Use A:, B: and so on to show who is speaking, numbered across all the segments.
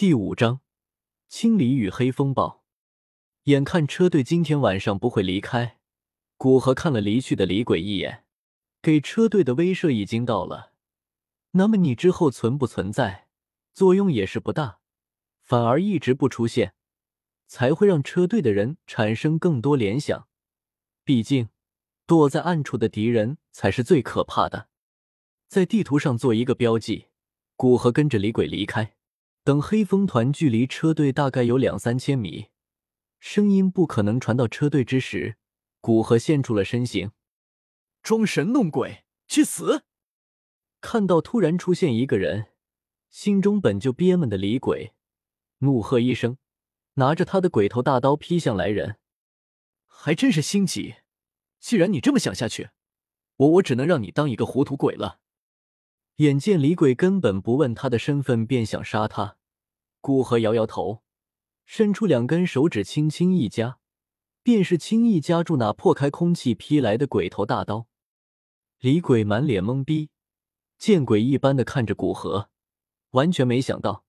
A: 第五章，清理与黑风暴。眼看车队今天晚上不会离开，古河看了离去的李鬼一眼，给车队的威慑已经到了。那么你之后存不存在，作用也是不大，反而一直不出现，才会让车队的人产生更多联想。毕竟，躲在暗处的敌人才是最可怕的。在地图上做一个标记，古河跟着李鬼离开。等黑风团距离车队大概有两三千米，声音不可能传到车队之时，古河现出了身形，
B: 装神弄鬼，去死！
A: 看到突然出现一个人，心中本就憋闷的李鬼，怒喝一声，拿着他的鬼头大刀劈向来人，
B: 还真是心急。既然你这么想下去，我我只能让你当一个糊涂鬼了。
A: 眼见李鬼根本不问他的身份，便想杀他，古河摇摇头，伸出两根手指，轻轻一夹，便是轻易夹住那破开空气劈来的鬼头大刀。李鬼满脸懵逼，见鬼一般的看着古河，完全没想到，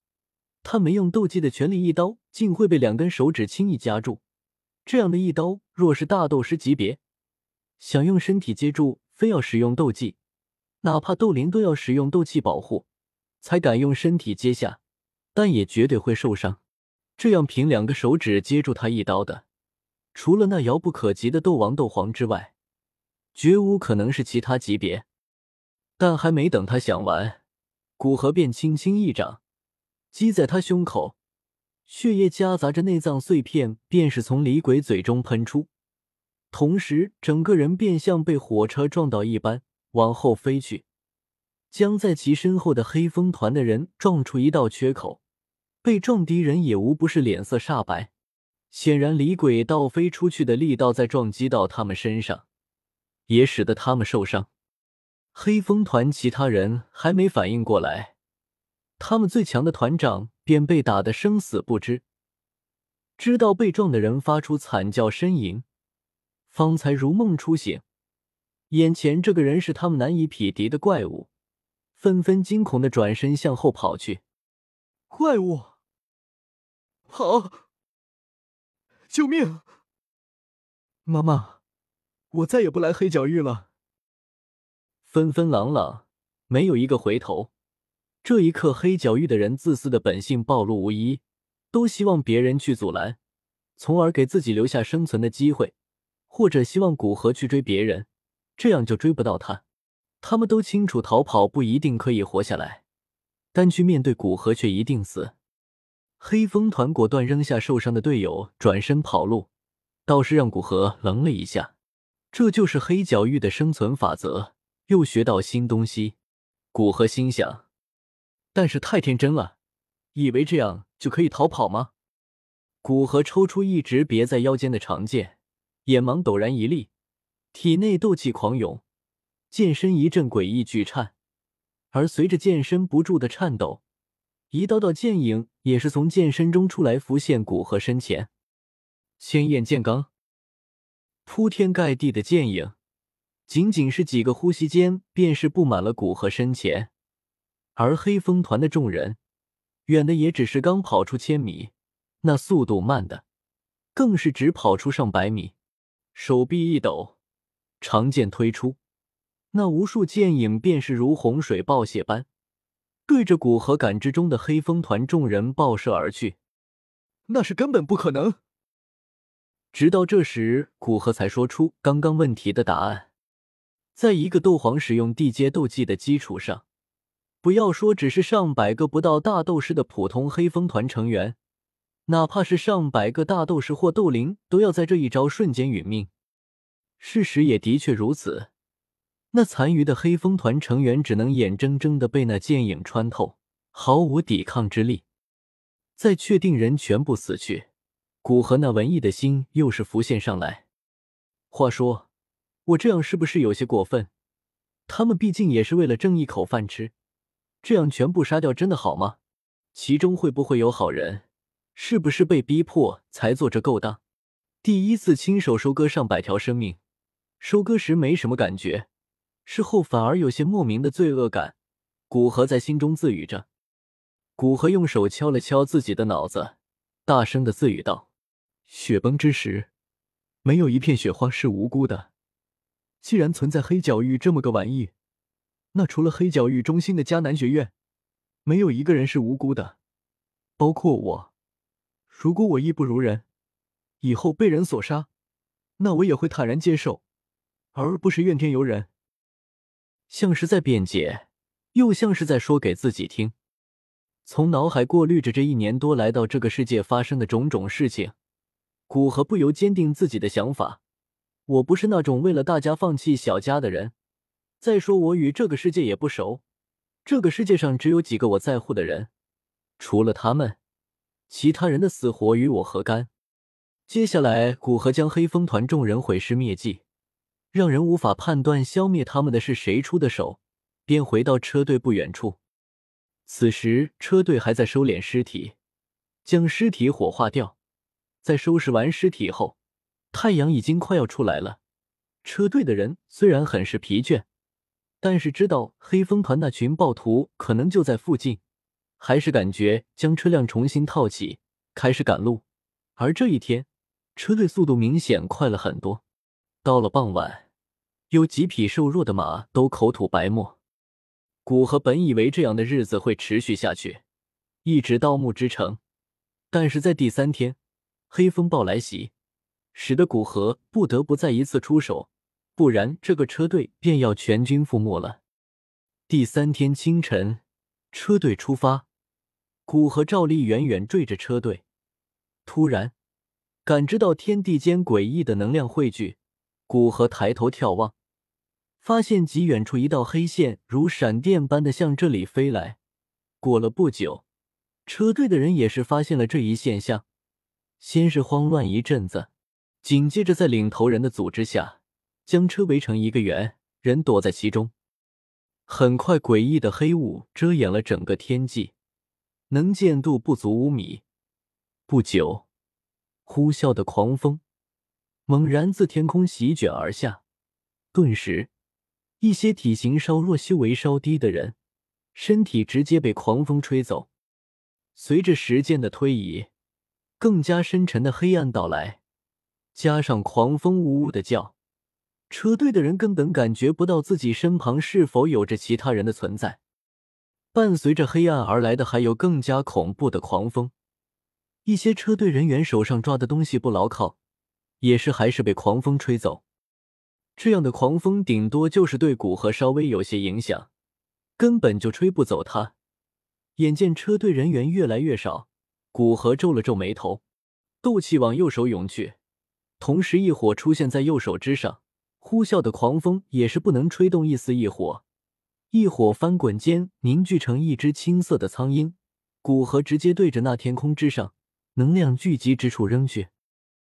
A: 他没用斗技的全力一刀，竟会被两根手指轻易夹住。这样的一刀，若是大斗师级别，想用身体接住，非要使用斗技。哪怕斗灵都要使用斗气保护，才敢用身体接下，但也绝对会受伤。这样凭两个手指接住他一刀的，除了那遥不可及的斗王、斗皇之外，绝无可能是其他级别。但还没等他想完，古河便轻轻一掌击在他胸口，血液夹杂着内脏碎片，便是从李鬼嘴中喷出，同时整个人便像被火车撞到一般。往后飞去，将在其身后的黑风团的人撞出一道缺口。被撞敌人也无不是脸色煞白，显然李鬼倒飞出去的力道在撞击到他们身上，也使得他们受伤。黑风团其他人还没反应过来，他们最强的团长便被打得生死不知。知道被撞的人发出惨叫呻吟，方才如梦初醒。眼前这个人是他们难以匹敌的怪物，纷纷惊恐的转身向后跑去。
B: 怪物，跑！救命！妈妈，我再也不来黑角域了。
A: 纷纷朗朗，没有一个回头。这一刻，黑角域的人自私的本性暴露无遗，都希望别人去阻拦，从而给自己留下生存的机会，或者希望古河去追别人。这样就追不到他。他们都清楚，逃跑不一定可以活下来，但去面对古河却一定死。黑风团果断扔下受伤的队友，转身跑路，倒是让古河愣了一下。这就是黑角域的生存法则，又学到新东西。古河心想，但是太天真了，以为这样就可以逃跑吗？古河抽出一直别在腰间的长剑，眼芒陡然一立。体内斗气狂涌，剑身一阵诡异巨颤，而随着剑身不住的颤抖，一道道剑影也是从剑身中出来，浮现古河身前。千焰剑罡，铺天盖地的剑影，仅仅是几个呼吸间，便是布满了古河身前。而黑风团的众人，远的也只是刚跑出千米，那速度慢的，更是只跑出上百米，手臂一抖。长剑推出，那无数剑影便是如洪水暴泻般，对着古河感知中的黑风团众人爆射而去。
B: 那是根本不可能。
A: 直到这时，古河才说出刚刚问题的答案。在一个斗皇使用地阶斗技的基础上，不要说只是上百个不到大斗师的普通黑风团成员，哪怕是上百个大斗士或斗灵，都要在这一招瞬间殒命。事实也的确如此，那残余的黑风团成员只能眼睁睁的被那剑影穿透，毫无抵抗之力。在确定人全部死去，古河那文艺的心又是浮现上来。话说，我这样是不是有些过分？他们毕竟也是为了挣一口饭吃，这样全部杀掉真的好吗？其中会不会有好人？是不是被逼迫才做这勾当？第一次亲手收割上百条生命。收割时没什么感觉，事后反而有些莫名的罪恶感。古河在心中自语着。古河用手敲了敲自己的脑子，大声的自语道：“
B: 雪崩之时，没有一片雪花是无辜的。既然存在黑角域这么个玩意，那除了黑角域中心的迦南学院，没有一个人是无辜的，包括我。如果我义不如人，以后被人所杀，那我也会坦然接受，而不是怨天尤人。”
A: 像是在辩解，又像是在说给自己听。从脑海过滤着这一年多来到这个世界发生的种种事情，古河不由坚定自己的想法：我不是那种为了大家放弃小家的人。再说，我与这个世界也不熟，这个世界上只有几个我在乎的人，除了他们，其他人的死活与我何干？接下来，古河将黑风团众人毁尸灭迹。让人无法判断消灭他们的是谁出的手，便回到车队不远处。此时车队还在收敛尸体，将尸体火化掉。在收拾完尸体后，太阳已经快要出来了。车队的人虽然很是疲倦，但是知道黑风团那群暴徒可能就在附近，还是感觉将车辆重新套起，开始赶路。而这一天，车队速度明显快了很多。到了傍晚，有几匹瘦弱的马都口吐白沫。古河本以为这样的日子会持续下去，一直到木之城，但是在第三天，黑风暴来袭，使得古河不得不再一次出手，不然这个车队便要全军覆没了。第三天清晨，车队出发，古河照例远远追着车队，突然感知到天地间诡异的能量汇聚。古河抬头眺望，发现极远处一道黑线如闪电般的向这里飞来。过了不久，车队的人也是发现了这一现象，先是慌乱一阵子，紧接着在领头人的组织下，将车围成一个圆，人躲在其中。很快，诡异的黑雾遮掩了整个天际，能见度不足五米。不久，呼啸的狂风。猛然自天空席卷而下，顿时，一些体型稍弱、修为稍低的人，身体直接被狂风吹走。随着时间的推移，更加深沉的黑暗到来，加上狂风呜呜的叫，车队的人根本感觉不到自己身旁是否有着其他人的存在。伴随着黑暗而来的，还有更加恐怖的狂风。一些车队人员手上抓的东西不牢靠。也是还是被狂风吹走，这样的狂风顶多就是对古河稍微有些影响，根本就吹不走他。眼见车队人员越来越少，古河皱了皱眉头，斗气往右手涌去，同时异火出现在右手之上，呼啸的狂风也是不能吹动一丝异火。异火翻滚间凝聚成一只青色的苍鹰，古河直接对着那天空之上能量聚集之处扔去。